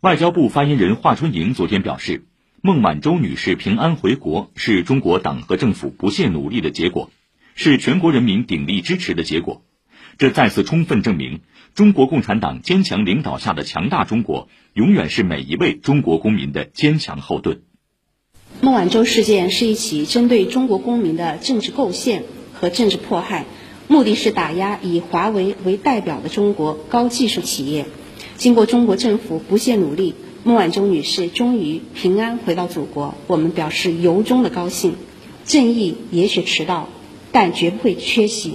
外交部发言人华春莹昨天表示，孟晚舟女士平安回国是中国党和政府不懈努力的结果，是全国人民鼎力支持的结果。这再次充分证明，中国共产党坚强领导下的强大中国，永远是每一位中国公民的坚强后盾。孟晚舟事件是一起针对中国公民的政治构陷和政治迫害，目的是打压以华为为代表的中国高技术企业。经过中国政府不懈努力，孟晚舟女士终于平安回到祖国，我们表示由衷的高兴。正义也许迟到，但绝不会缺席。